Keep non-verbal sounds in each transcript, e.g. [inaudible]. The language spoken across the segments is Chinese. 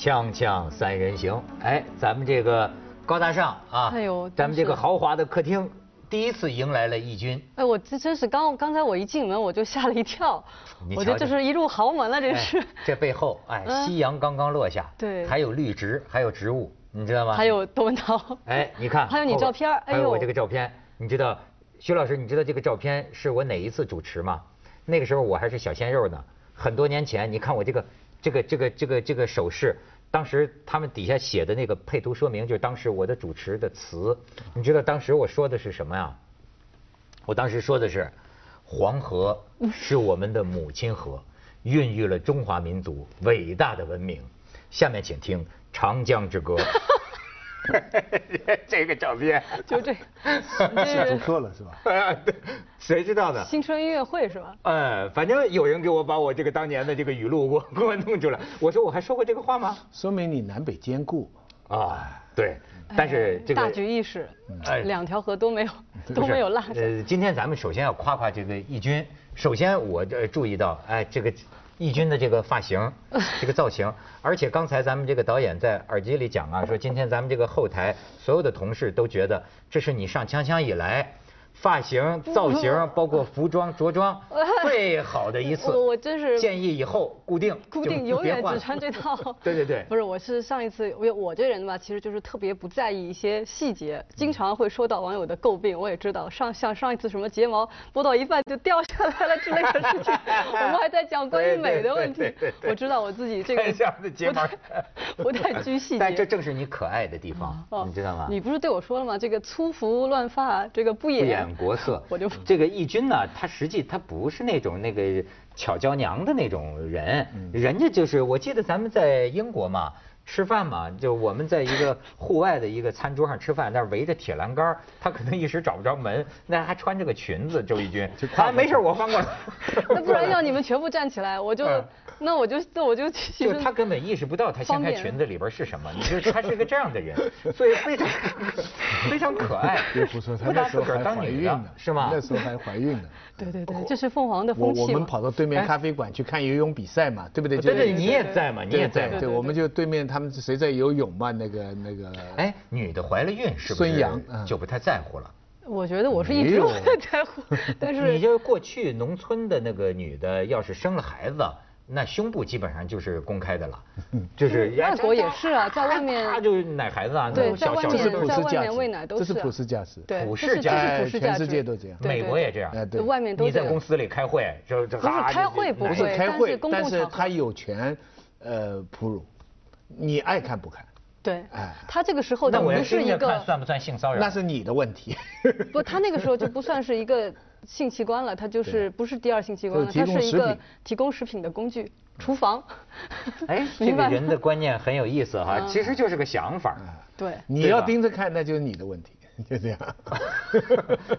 锵锵三人行，哎，咱们这个高大上啊，哎呦咱们这个豪华的客厅，第一次迎来了义军。哎，我这真是刚刚才我一进门我就吓了一跳，你我觉得瞧瞧这是一入豪门了，这哎是。这背后，哎，嗯夕阳刚刚落下，对还有绿植，还有植物，你知道吗？还有窦文涛。哎，你看，还有你照片哎呦还有我这个照片，你知道，徐老师，你知道这个照片是我哪一次主持吗？那个时候我还是小鲜肉呢，很多年前，你看我这个这个这个这个这个手势，当时他们底下写的那个配图说明，就是当时我的主持的词，你知道当时我说的是什么呀？我当时说的是，黄河是我们的母亲河，孕育了中华民族伟大的文明。下面请听《长江之歌》。[laughs] 这个照片就这，[laughs] 写出课了是吧？哎 [laughs] 对谁知道呢？新春音乐会是吧？呃，反正有人给我把我这个当年的这个语录给我给我弄出来。我说我还说过这个话吗？说明你南北兼顾。啊，对，但是这个哎大局意识哎，两条河都没有都没有落下。呃，今天咱们首先要夸夸这个义军。首先我呃注意到，哎，这个义军的这个发型，[laughs] 这个造型，而且刚才咱们这个导演在耳机里讲啊，说今天咱们这个后台所有的同事都觉得这是你上锵锵以来。发型、造型，包括服装、着装，[laughs] 最好的一次。我我真是建议以后固定，[laughs] 固定永远只穿这套。[laughs] 对对对不是，我是上一次，我我这人吧，其实就是特别不在意一些细节，经常会受到网友的诟病。我也知道，上像上一次什么睫毛拨到一半就掉下来了之类的事情，我们还在讲关于美的问题我知道我自己这个睫毛不太不太拘细节。但这正是你可爱的地方，哦你知道吗？你不是对我说了吗？这个粗服乱发，这个不不掩掩 [laughs] 国色。我就这个义军呢，他实际他不是那种那个巧娇娘的那种人，人家就是我记得咱们在英国嘛。吃饭嘛，就我们在一个户外的一个餐桌上吃饭，那儿围着铁栏杆他可能一时找不着门，那还穿着个裙子，周轶君，[laughs] 啊没事我翻过来。[laughs] 那不然要你们全部站起来，我就 [laughs] 嗯那我就那我就其就他根本意识不到他掀开裙子里边是什么，你就他是个这样的人，所以非常非常可爱，别胡说，她不那时候还拿自个儿当女的怀孕呢，是吗？那时候还怀孕呢。对对对，这是凤凰的我我们。跑到对面咖啡馆去看游泳比赛嘛，对不对？对对，就是你也在嘛，你也在对，。我们就对面他们谁在游泳嘛？那个那个。哎，女的怀了孕是不是孙杨嗯就不太在乎了？我觉得我是一直没有都在在乎，但是你就过去农村的那个女的，要是生了孩子，那胸部基本上就是公开的了，[laughs] 就是外国也是啊在外面他就是奶孩子啊，那对种小小在外面这是普的在外世价值，面喂奶都这是普世价值。对，普世价值全世界都这样美国也这样。哎，对。外面都你在公司里开会，就就不是开会不不是会但开会是，但是他有权，呃，哺乳，你爱看不看，对哎，他这个时候那我要等于是一个算不算性骚扰？那是你的问题。不，他那个时候就不算是一个性器官了，它就是不是第二性器官了，它是一个提供食品的工具，厨房。[laughs] 哎，[laughs] 这个人的观念很有意思哈，嗯其实就是个想法。对，你要盯着看，那就是你的问题，[laughs] 就这样。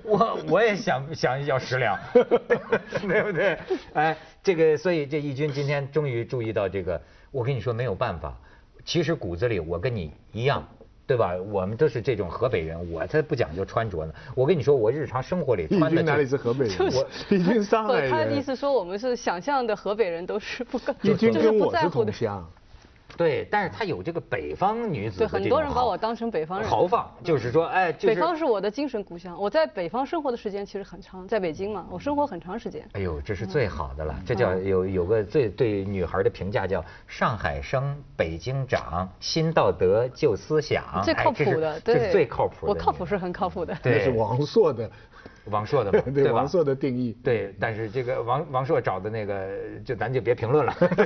我我也想想要食粮，对不对？哎，这个所以这义军今天终于注意到这个，我跟你说没有办法，其实骨子里我跟你一样。对吧？我们都是这种河北人，我才不讲究穿着呢。我跟你说，我日常生活里穿的就军哪里是河北人？就是我上海人，他的意。思说我们是想象的河北人都是不跟，义军就是跟我是不在乎的。对，但是他有这个北方女子对，很多人把我当成北方人。豪放，就是说，哎，就是北方是我的精神故乡，我在北方生活的时间其实很长，在北京嘛，我生活很长时间。哎呦，这是最好的了，这叫有有个最对女孩的评价叫上海生，北京长，新道德旧思想，最靠谱的，这对，是最靠谱的。我靠谱是很靠谱的。对那是王朔的，王朔的嘛，[laughs] 对吧王朔的定义。对，但是这个王王朔找的那个，就咱就别评论了，[laughs]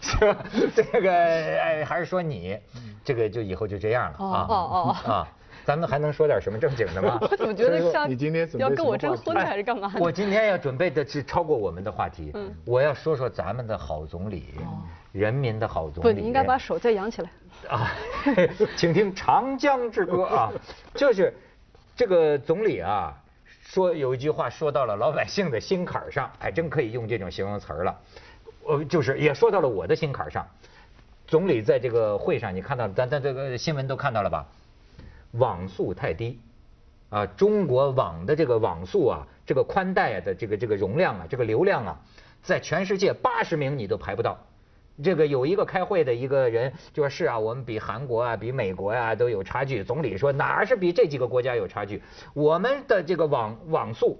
是吧？这个哎，还是说你，这个就以后就这样了哦啊哦哦啊！咱们还能说点什么正经的吗？[laughs] 我怎么觉得像你今天要跟我征婚还是干嘛的？我今天要准备的是超过我们的话题，嗯我要说说咱们的好总理，人民的好总理。不，你应该把手再扬起来。啊，请听《长江之歌》啊，就是这个总理啊，说有一句话说到了老百姓的心坎上，还真可以用这种形容词儿了。呃，就是也说到了我的心坎上。总理在这个会上，你看到咱咱这个新闻都看到了吧？网速太低，啊，中国网的这个网速啊，这个宽带的这个这个容量啊，这个流量啊，在全世界八十名你都排不到。这个有一个开会的一个人就说是啊，我们比韩国啊、比美国呀、都有差距。总理说哪儿是比这几个国家有差距？我们的这个网网速、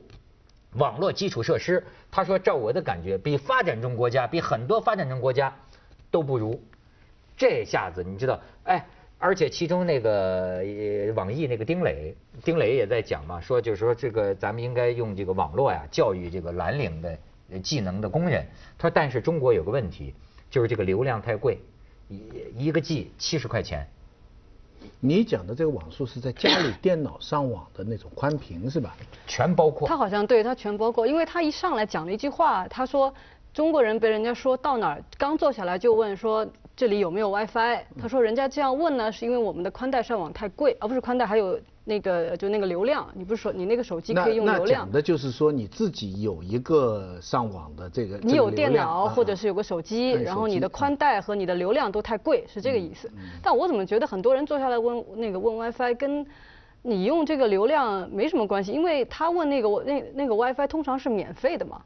网络基础设施，他说照我的感觉，比发展中国家、比很多发展中国家都不如。这下子你知道，哎，而且其中那个网易那个丁磊，丁磊也在讲嘛，说就是说这个咱们应该用这个网络呀教育这个蓝领的技能的工人。他说，但是中国有个问题，就是这个流量太贵，一一个 G 七十块钱。你讲的这个网速是在家里 [coughs] 电脑上网的那种宽频是吧？全包括。他好像对他全包括，因为他一上来讲了一句话，他说中国人被人家说到哪儿刚坐下来就问说这里有没有 WiFi，他说人家这样问呢是因为我们的宽带上网太贵，而不是宽带还有那个就那个流量，你不是说你那个手机可以用流量那讲？的就是说你自己有一个上网的这个，你有电脑或者是有个手机，对然后你的宽带和你的流量都太贵，是这个意思。但我怎么觉得很多人坐下来问那个问 WiFi 跟你用这个流量没什么关系，因为他问那个我那那个 WiFi 通常是免费的嘛。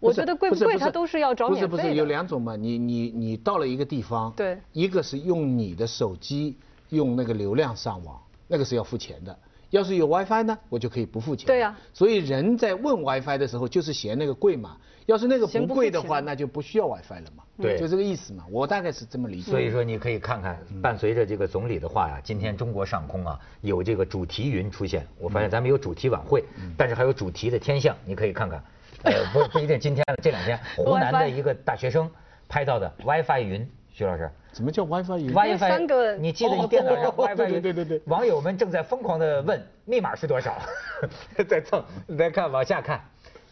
我觉得贵不贵，不是不他都是要找不是不是有。两种嘛？你你你到了一个地方，对一个是用你的手机用那个流量上网，那个是要付钱的。要是有 WiFi 呢，我就可以不付钱。对呀所以人在问 WiFi 的时候，就是嫌那个贵嘛。要是那个不贵的话，那就不需要 WiFi 了嘛。对就这个意思嘛。我大概是这么理解。所以说，你可以看看，伴随着这个总理的话呀，今天中国上空啊有这个主题云出现。我发现咱们有主题晚会，但是还有主题的天象，你可以看看。呃，不不一定今天了，这两天 [laughs] 湖南的一个大学生拍到的 WiFi 云，徐老师。什么叫 WiFi 云？WiFi 三个你记得你电脑上哦 WiFi [laughs] 云对对对对网友们正在疯狂的问密码是多少，[laughs] 再蹭，再看往下看，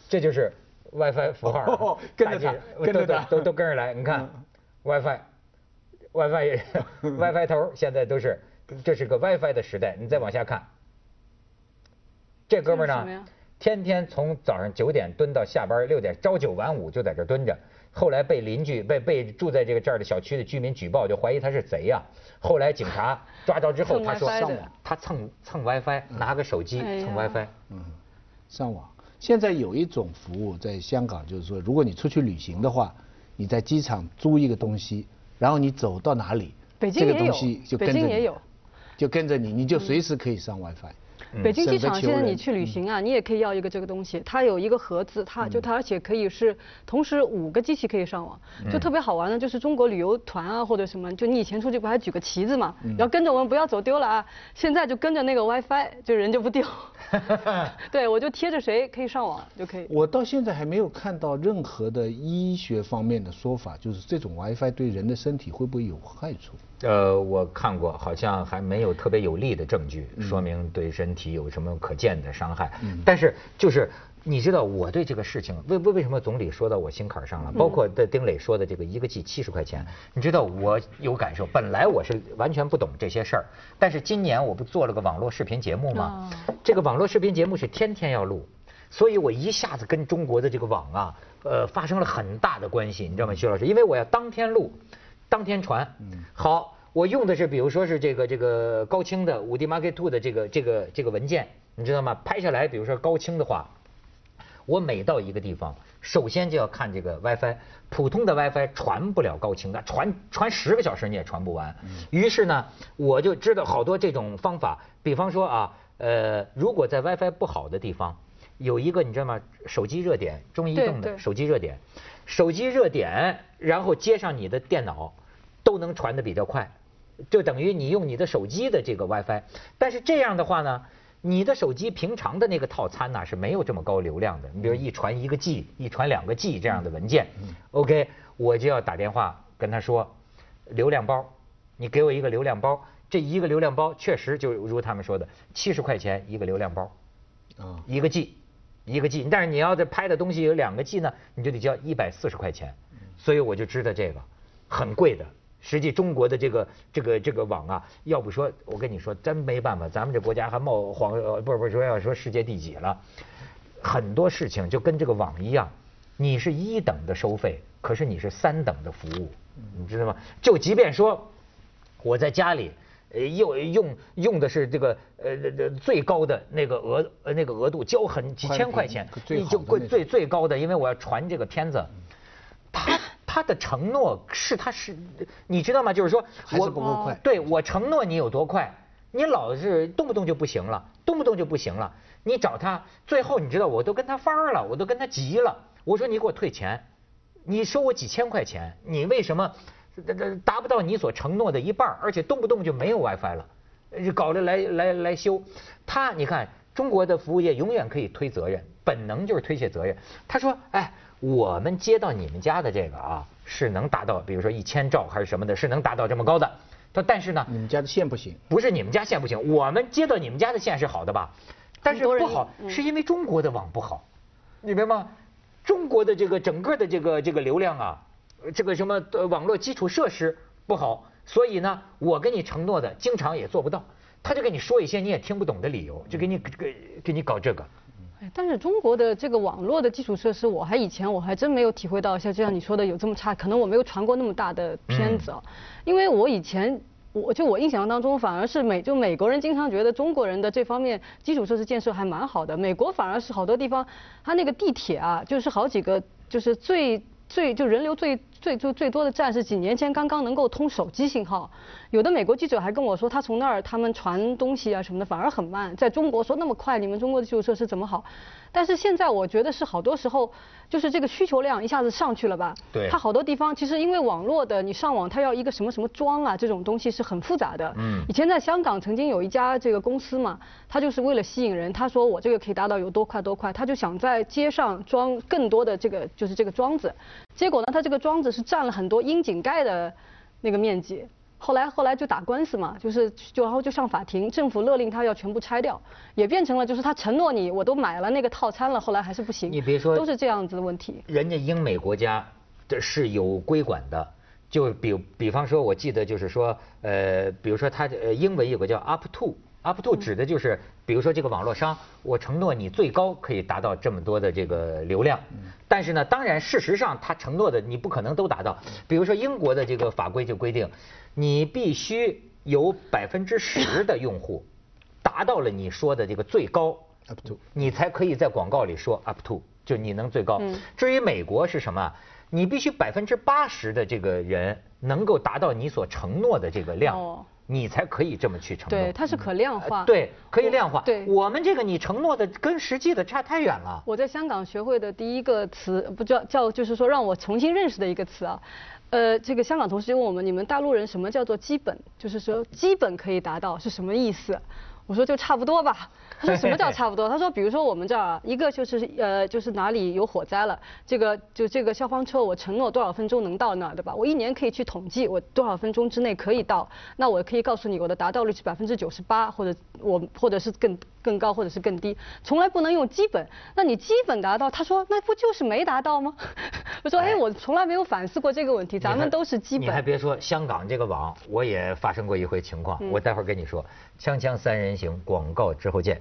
这就是 WiFi 符号哦，跟着大打跟着打都都都跟着来，你看嗯 WiFi。WiFi 也 WiFi 头现在都是，这是个 WiFi 的时代。你再往下看，这哥们儿呢天天从早上九点蹲到下班六点，朝九晚五就在这儿蹲着。后来被邻居被被住在这个这儿的小区的居民举报，就怀疑他是贼呀、后来警察 [laughs] 抓着之后，他说上网，他蹭蹭 WiFi，拿个手机蹭 WiFi。嗯，上网。现在有一种服务在香港，就是说，如果你出去旅行的话，你在机场租一个东西，然后你走到哪里，这个北京也有东西就北跟着你京也有，就跟着你，你就随时可以上 WiFi。北京机场现在你去旅行啊，你也可以要一个这个东西，它有一个盒子，它就它而且可以是同时五个机器可以上网，就特别好玩的，就是中国旅游团啊或者什么，就你以前出去不还举个旗子嘛，然后跟着我们不要走丢了啊，现在就跟着那个 WiFi，就人就不丢。[laughs] 对，我就贴着谁可以上网就可以。我到现在还没有看到任何的医学方面的说法，就是这种 WiFi 对人的身体会不会有害处？呃，我看过，好像还没有特别有力的证据说明对身体有什么可见的伤害。但是就是你知道我对这个事情为为为什么总理说到我心坎上了？包括的丁磊说的这个一个 G 七十块钱，你知道我有感受。本来我是完全不懂这些事儿，但是今年我不做了个网络视频节目吗？这个网络视频节目是天天要录。所以我一下子跟中国的这个网啊，呃，发生了很大的关系，你知道吗，徐老师？因为我要当天录，当天传。好，我用的是比如说是这个这个高清的五 D Mark Two 的这个这个这个文件，你知道吗？拍下来，比如说高清的话，我每到一个地方，首先就要看这个 WiFi，普通的 WiFi 传不了高清的，传传十个小时你也传不完。于是呢，我就知道好多这种方法，比方说啊，呃，如果在 WiFi 不好的地方，有一个你知道吗？手机热点，中移动的手机热点，手机热点，然后接上你的电脑，都能传的比较快，就等于你用你的手机的这个 WiFi。但是这样的话呢，你的手机平常的那个套餐呢是没有这么高流量的。你比如一传一个 G，一传两个 G 这样的文件，OK，我就要打电话跟他说，流量包，你给我一个流量包。这一个流量包确实就如他们说的，七十块钱一个流量包。啊，一个 G，一个 G，但是你要是拍的东西有两个 G 呢，你就得交一百四十块钱，所以我就知道这个很贵的。实际中国的这个这个这个网啊，要不说我跟你说真没办法，咱们这国家还冒黄呃不是不是说要说世界第几了，很多事情就跟这个网一样，你是一等的收费，可是你是三等的服务，你知道吗？就即便说我在家里。呃，又用用的是这个呃呃最高的那个额呃那个额度，交很几千块钱，最你就贵最最高的，因为我要传这个片子，它他的承诺是他是，你知道吗？就是说还是我不够快对我承诺你有多快，你老是动不动就不行了，动不动就不行了。你找他，最后你知道我都跟他翻儿了，我都跟他急了。我说你给我退钱，你收我几千块钱，你为什么达不到你所承诺的一半，而且动不动就没有 WiFi 了，呃搞了来来来修。他你看中国的服务业永远可以推责任，本能就是推卸责任。他说，哎，我们接到你们家的这个啊，是能达到，比如说一千兆还是什么的，是能达到这么高的。他但是呢，你们家的线不行，不是你们家线不行，我们接到你们家的线是好的吧？但是不好，嗯是因为中国的网不好，你明白吗？中国的这个整个的这个这个流量啊，呃这个什么呃网络基础设施不好，所以呢，我跟你承诺的经常也做不到。他就跟你说一些你也听不懂的理由，就给你给给你搞这个。哎但是中国的这个网络的基础设施，我还以前我还真没有体会到像就像你说的有这么差，可能我没有传过那么大的片子啊，因为我以前。我就我印象当中，反而是美就美国人经常觉得中国人的这方面基础设施建设还蛮好的，美国反而是好多地方，它那个地铁啊，就是好几个就是最最就人流最最最最多的站是几年前刚刚能够通手机信号，有的美国记者还跟我说，他从那儿他们传东西啊什么的反而很慢，在中国说那么快，你们中国的基础设施怎么好？但是现在我觉得是好多时候就是这个需求量一下子上去了吧？对它好多地方其实因为网络的，你上网它要一个什么什么桩啊这种东西是很复杂的。嗯以前在香港曾经有一家这个公司嘛，他就是为了吸引人，他说我这个可以达到有多快多快，他就想在街上装更多的这个就是这个桩子，结果呢，他这个桩子是占了很多窨井盖的那个面积。后来后来就打官司嘛，就是就然后就上法庭，政府勒令他要全部拆掉，也变成了就是他承诺你我都买了那个套餐了，后来还是不行。你别说都是这样子的问题。人家英美国家这是有规管的，就比比方说，我记得就是说，呃，比如说他呃英文有个叫 up to。Up to 指的就是，比如说这个网络商，我承诺你最高可以达到这么多的这个流量，但是呢，当然事实上他承诺的你不可能都达到。比如说英国的这个法规就规定，你必须有百分之十的用户达到了你说的这个最高 up to 你才可以在广告里说 up to，就你能最高。嗯至于美国是什么？你必须百分之八十的这个人能够达到你所承诺的这个量，哦你才可以这么去承诺。对，它是可量化。呃对，可以量化。对我们这个你承诺的跟实际的差太远了。我在香港学会的第一个词，不叫叫就是说让我重新认识的一个词啊。呃，这个香港同事就问我们，你们大陆人什么叫做基本？就是说基本可以达到是什么意思？我说就差不多吧。他说什么叫差不多？他说比如说我们这儿啊，一个就是呃就是哪里有火灾了，这个就这个消防车我承诺多少分钟能到那儿，对吧？我一年可以去统计我多少分钟之内可以到，那我可以告诉你我的达到率是百分之九十八，或者我或者是更更高或者是更低，从来不能用基本。那你基本达到，他说那不就是没达到吗？[laughs] 我说哎，我从来没有反思过这个问题，咱们都是基本你还。别说，香港这个网，我也发生过一回情况，嗯我待会儿跟你说。锵锵三人行，广告之后见。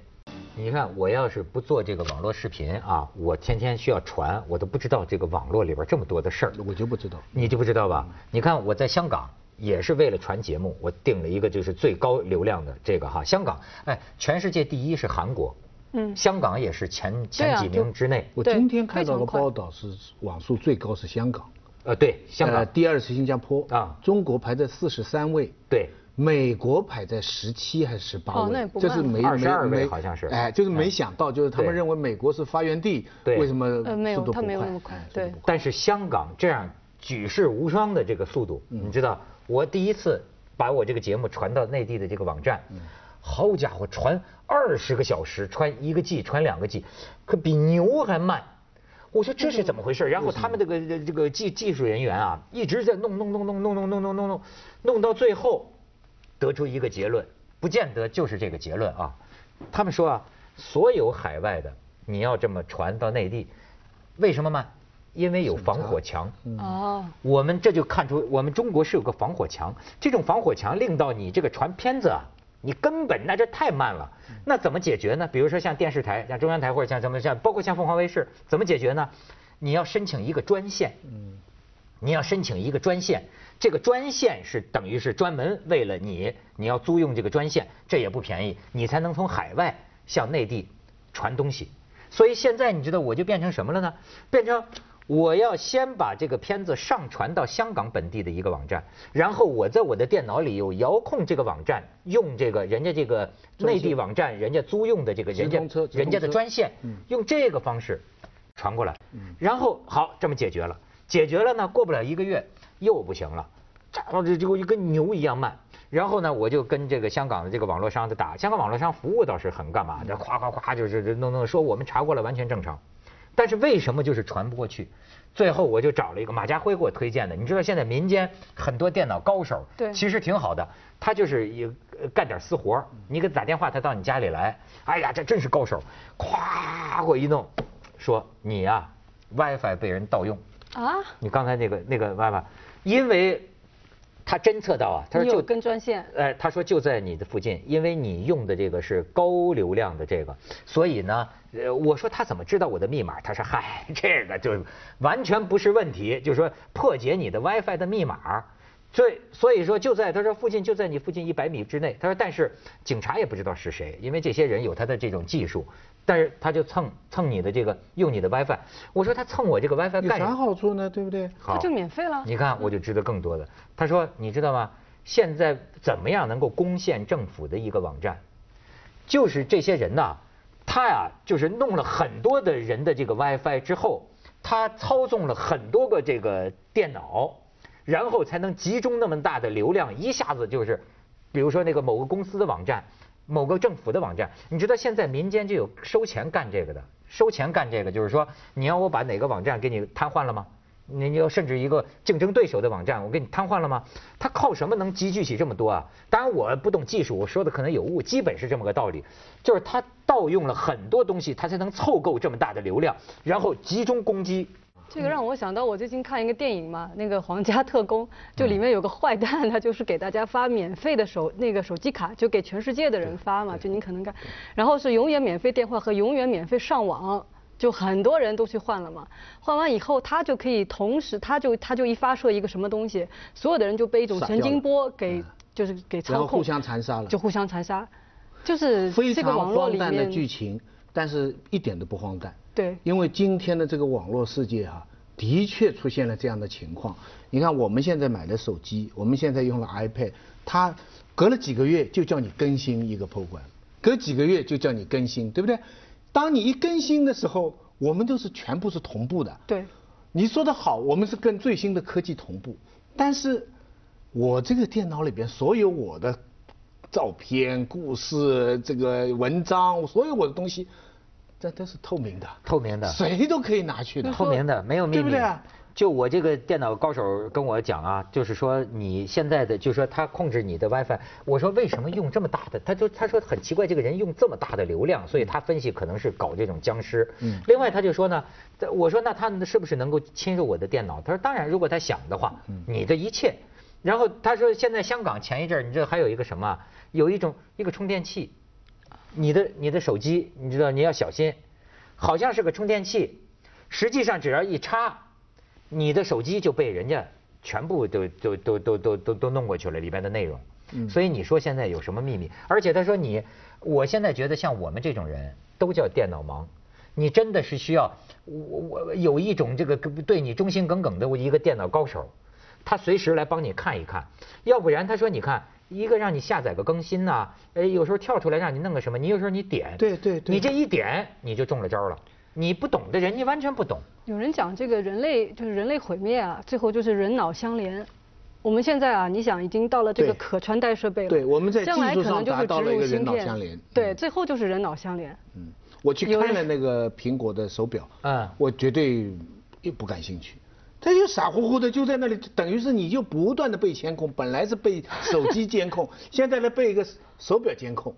你看，我要是不做这个网络视频啊，我天天需要传，我都不知道这个网络里边这么多的事儿。我就不知道。你就不知道吧？你看我在香港也是为了传节目，我定了一个就是最高流量的这个哈。香港，哎，全世界第一是韩国，嗯。香港也是前前几名之内。我今天看到非常快个报道是网速最高是香港，呃，对，香呃港，第二是新加坡。啊。中国排在四十三位，对，美国排在十七还是十八位？这是没慢22没没位好像是。哎，就是没嗯。想到，就是他们认为美国是发源地，对。为什么呃没有速度不它没有那么快哎对。但是香港这样举世无双的这个速度，嗯你知道，我第一次把我这个节目传到内地的这个网站，嗯好家伙，传二十个小时，传一个 G，传两个 G，可比牛还慢。我说这是怎么回事？然后他们这个这个技技术人员啊，一直在弄弄弄弄弄弄弄弄弄弄，弄到最后，得出一个结论，不见得就是这个结论啊。他们说啊，所有海外的你要这么传到内地，为什么慢？因为有防火墙。哦，我们这就看出，我们中国是有个防火墙，这种防火墙令到你这个传片子啊，你根本那这太慢了。那怎么解决呢？比如说像电视台，像中央台或者像什么像，包括像凤凰卫视，怎么解决呢？你要申请一个专线，嗯你要申请一个专线，这个专线是等于是专门为了你，你要租用这个专线，这也不便宜，你才能从海外向内地传东西。所以现在你知道我就变成什么了呢？变成我要先把这个片子上传到香港本地的一个网站，然后我在我的电脑里有遥控这个网站，用这个人家这个内地网站人家租用的这个人家人家的专线，用这个方式传过来，然后好这么解决了，解决了呢，过不了一个月又不行了，这这就跟牛一样慢。然后呢，我就跟这个香港的这个网络商的打，香港网络商服务倒是很干嘛的，夸夸夸就是弄弄说我们查过了，完全正常。但是为什么就是传不过去？最后我就找了一个马家辉给我推荐的，你知道现在民间很多电脑高手，对。其实挺好的，他就是一呃干点私活儿。你给他打电话，他到你家里来，哎呀，这真是高手，咵给我一弄，说你呀、WiFi 被人盗用，啊，你刚才那个那个 WiFi，因为他侦测到啊，他说有就跟专线？哎，他说就在你的附近，因为你用的这个是高流量的这个，所以呢，呃，我说他怎么知道我的密码？他说嗨，这个就完全不是问题，就是说破解你的 WiFi 的密码。所以所以说就在他说附近就在你附近一百米之内，他说但是警察也不知道是谁，因为这些人有他的这种技术，但是他就蹭蹭你的这个用你的 WiFi。我说他蹭我这个 WiFi 干啥？好处呢？对不对？他就免费了。你看，我就知道更多的。他说，你知道吗？现在怎么样能够攻陷政府的一个网站？就是这些人呐，他呀，就是弄了很多的人的这个 WiFi 之后，他操纵了很多个这个电脑，然后才能集中那么大的流量，一下子就是，比如说那个某个公司的网站。某个政府的网站，你知道现在民间就有收钱干这个的，收钱干这个就是说，你要我把哪个网站给你瘫痪了吗？你你要甚至一个竞争对手的网站，我给你瘫痪了吗？他靠什么能集聚起这么多啊？当然我不懂技术，我说的可能有误，基本是这么个道理，就是他盗用了很多东西，他才能凑够这么大的流量，然后集中攻击。这个让我想到我最近看一个电影嘛，那个《皇家特工》，就里面有个坏蛋，他就是给大家发免费的手那个手机卡，就给全世界的人发嘛，就您可能看，然后是永远免费电话和永远免费上网。就很多人都去换了嘛，换完以后他就可以同时，他就他就一发射一个什么东西，所有的人就被一种神经波给就是给操控，然后互相残杀了就互相残杀，就是非这个网常络里荒诞的，剧情，但是一点都不荒诞。对，因为今天的这个网络世界啊，的确出现了这样的情况。你看我们现在买的手机，我们现在用的 iPad，它隔了几个月就叫你更新一个 program，隔几个月就叫你更新，对不对？当你一更新的时候，我们都是全部是同步的。对。你说的好，我们是跟最新的科技同步，但是我这个电脑里边所有我的照片、故事、这个文章，所有我的东西，这都是透明的，透明的谁都可以拿去的。透明的，没有秘密。对不对啊就我这个电脑高手跟我讲啊，就是说你现在的，就是说他控制你的 WiFi，我说为什么用这么大的？他就他说很奇怪，这个人用这么大的流量，所以他分析可能是搞这种僵尸。嗯另外他就说呢，我说那他是不是能够侵入我的电脑？他说当然，如果他想的话，嗯你的一切。然后他说现在香港前一阵儿，你知道还有一个什么？有一种一个充电器，你的你的手机，你知道你要小心，好像是个充电器，实际上只要一插，你的手机就被人家全部都都都都都都都弄过去了里边的内容。所以你说现在有什么秘密？而且他说你，我现在觉得像我们这种人都叫电脑盲。你真的是需要我我有一种这个对你忠心耿耿的一个电脑高手，他随时来帮你看一看，要不然他说你看一个让你下载个更新呐、呃有时候跳出来让你弄个什么，你有时候你点，对对对你这一点你就中了招了，你不懂的人你完全不懂，有人讲这个人类就是人类毁灭啊，最后就是人脑相连。我们现在啊，你想已经到了这个可穿戴设备了，对我们在技术上达到了一个人脑相连对，嗯最后就是人脑相连。嗯，我去看了那个苹果的手表，嗯我绝对又不感兴趣。他就傻乎乎的就在那里，等于是你就不断的被监控，本来是被手机监控，[laughs] 现在呢被一个手表监控，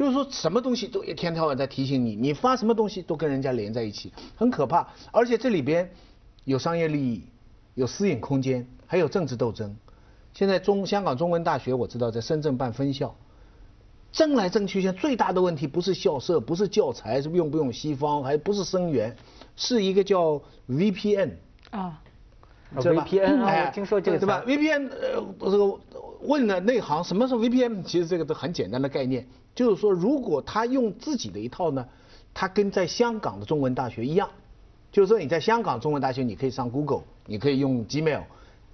就是说什么东西都一天到晚在提醒你，你发什么东西都跟人家连在一起，很可怕。而且这里边有商业利益，有私隐空间，还有政治斗争。现在中香港中文大学我知道在深圳办分校，争来争去，现在最大的问题不是校舍，不是教材，是用不用西方，还不是生源，是一个叫 VPN。啊，VPN 啊哎听说这个对吧？VPN 呃，这个问了内行什么是 VPN，其实这个都很简单的概念，就是说如果他用自己的一套呢，他跟在香港的中文大学一样，就是说你在香港中文大学你可以上 Google，你可以用 Gmail，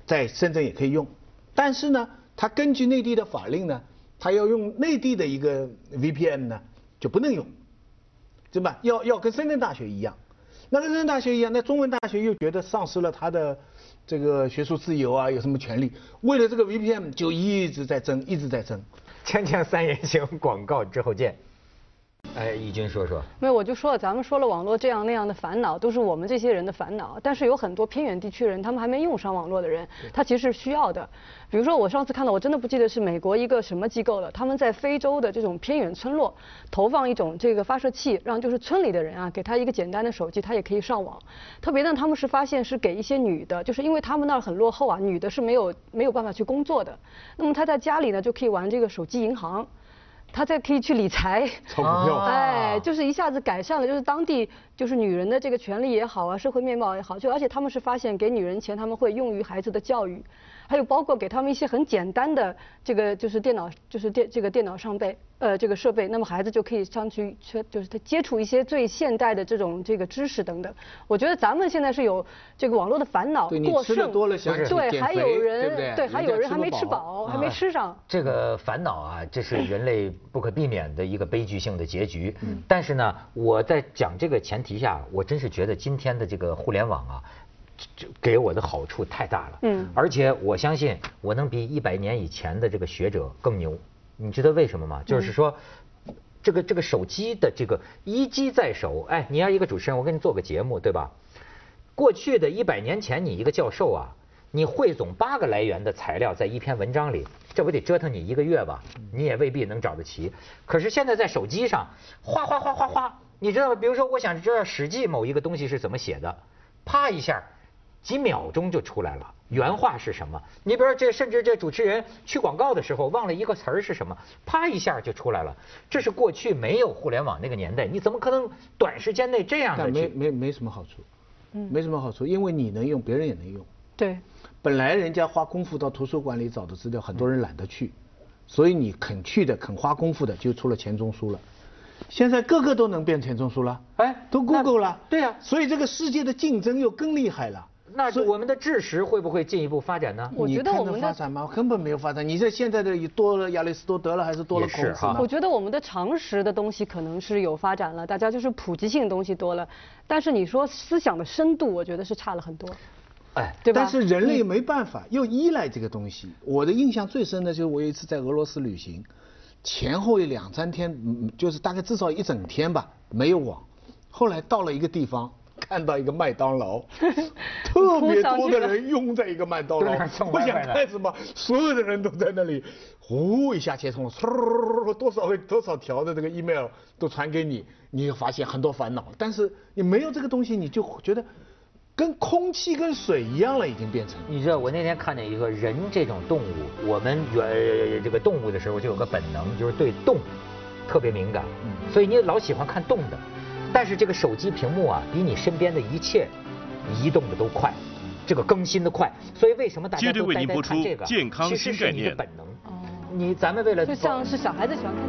在深圳也可以用，但是呢，他根据内地的法令呢，他要用内地的一个 VPN 呢就不能用，对吧？要要跟深圳大学一样，那跟深圳大学一样，那中文大学又觉得丧失了他的这个学术自由啊，有什么权利？为了这个 VPN 就一直在争，一直在争。锵锵三人行广告之后见。哎，义军说说。没有，我就说了，咱们说了网络这样那样的烦恼，都是我们这些人的烦恼。但是有很多偏远地区人，他们还没用上网络的人，他其实是需要的。比如说，我上次看到，我真的不记得是美国一个什么机构了，他们在非洲的这种偏远村落投放一种这个发射器，让就是村里的人啊，给他一个简单的手机，他也可以上网。特别呢，他们是发现是给一些女的，就是因为他们那儿很落后啊，女的是没有没有办法去工作的。那么她在家里呢，就可以玩这个手机银行。他再可以去理财，[laughs] 炒股票，哎，就是一下子改善了，就是当地就是女人的这个权利也好啊，社会面貌也好，就而且他们是发现给女人钱，他们会用于孩子的教育。还有包括给他们一些很简单的这个就是电脑就是电这个电脑上备呃这个设备，那么孩子就可以上去去就是他接触一些最现代的这种这个知识等等。我觉得咱们现在是有这个网络的烦恼过剩，对，还有人对还有人还没吃饱还没吃上。这个烦恼啊，这是人类不可避免的一个悲剧性的结局。但是呢，我在讲这个前提下，我真是觉得今天的这个互联网啊。这给我的好处太大了，嗯，而且我相信我能比一百年以前的这个学者更牛，你知道为什么吗？就是说，这个这个手机的这个一机在手，哎，你要一个主持人，我给你做个节目，对吧？过去的一百年前，你一个教授啊，你汇总八个来源的材料在一篇文章里，这不得折腾你一个月吧？你也未必能找得齐。可是现在在手机上，哗哗哗哗哗，你知道吗？比如说，我想知道《史记》某一个东西是怎么写的，啪一下。几秒钟就出来了，原话是什么？你比如说这，甚至这主持人去广告的时候忘了一个词儿是什么，啪一下就出来了。这是过去没有互联网那个年代，你怎么可能短时间内这样的？没没没什么好处，嗯，没什么好处，因为你能用，别人也能用。对，本来人家花功夫到图书馆里找的资料，很多人懒得去，所以你肯去的、肯花功夫的，就出了钱钟书了。现在个个都能变钱钟书了，哎，都 Google 了。对呀，所以这个世界的竞争又更厉害了。那我们的智识会不会进一步发展呢？我觉得我们的发展吗？根本没有发展。你这现在的多了亚里士多德了，还是多了孔子？我觉得我们的常识的东西可能是有发展了，大家就是普及性的东西多了。但是你说思想的深度，我觉得是差了很多。哎，对吧？但是人类没办法，又依赖这个东西。我的印象最深的就是我有一次在俄罗斯旅行，前后有两三天，就是大概至少一整天吧，没有网。后来到了一个地方。看到一个麦当劳，[laughs] 特别多的人拥在一个麦当劳，我想看什么？所有的人都在那里，呼一下接通，多少个多少条的这个 email 都传给你，你就发现很多烦恼。但是你没有这个东西，你就觉得跟空气跟水一样了，已经变成。你知道我那天看见一个人这种动物，我们原这个动物的时候就有个本能，就是对动特别敏感，所以你老喜欢看动的。但是这个手机屏幕啊，比你身边的一切移动的都快，这个更新的快，所以为什么大家都呆呆看这个？其实是你的本能。哦，你咱们为了就像是小孩子喜欢看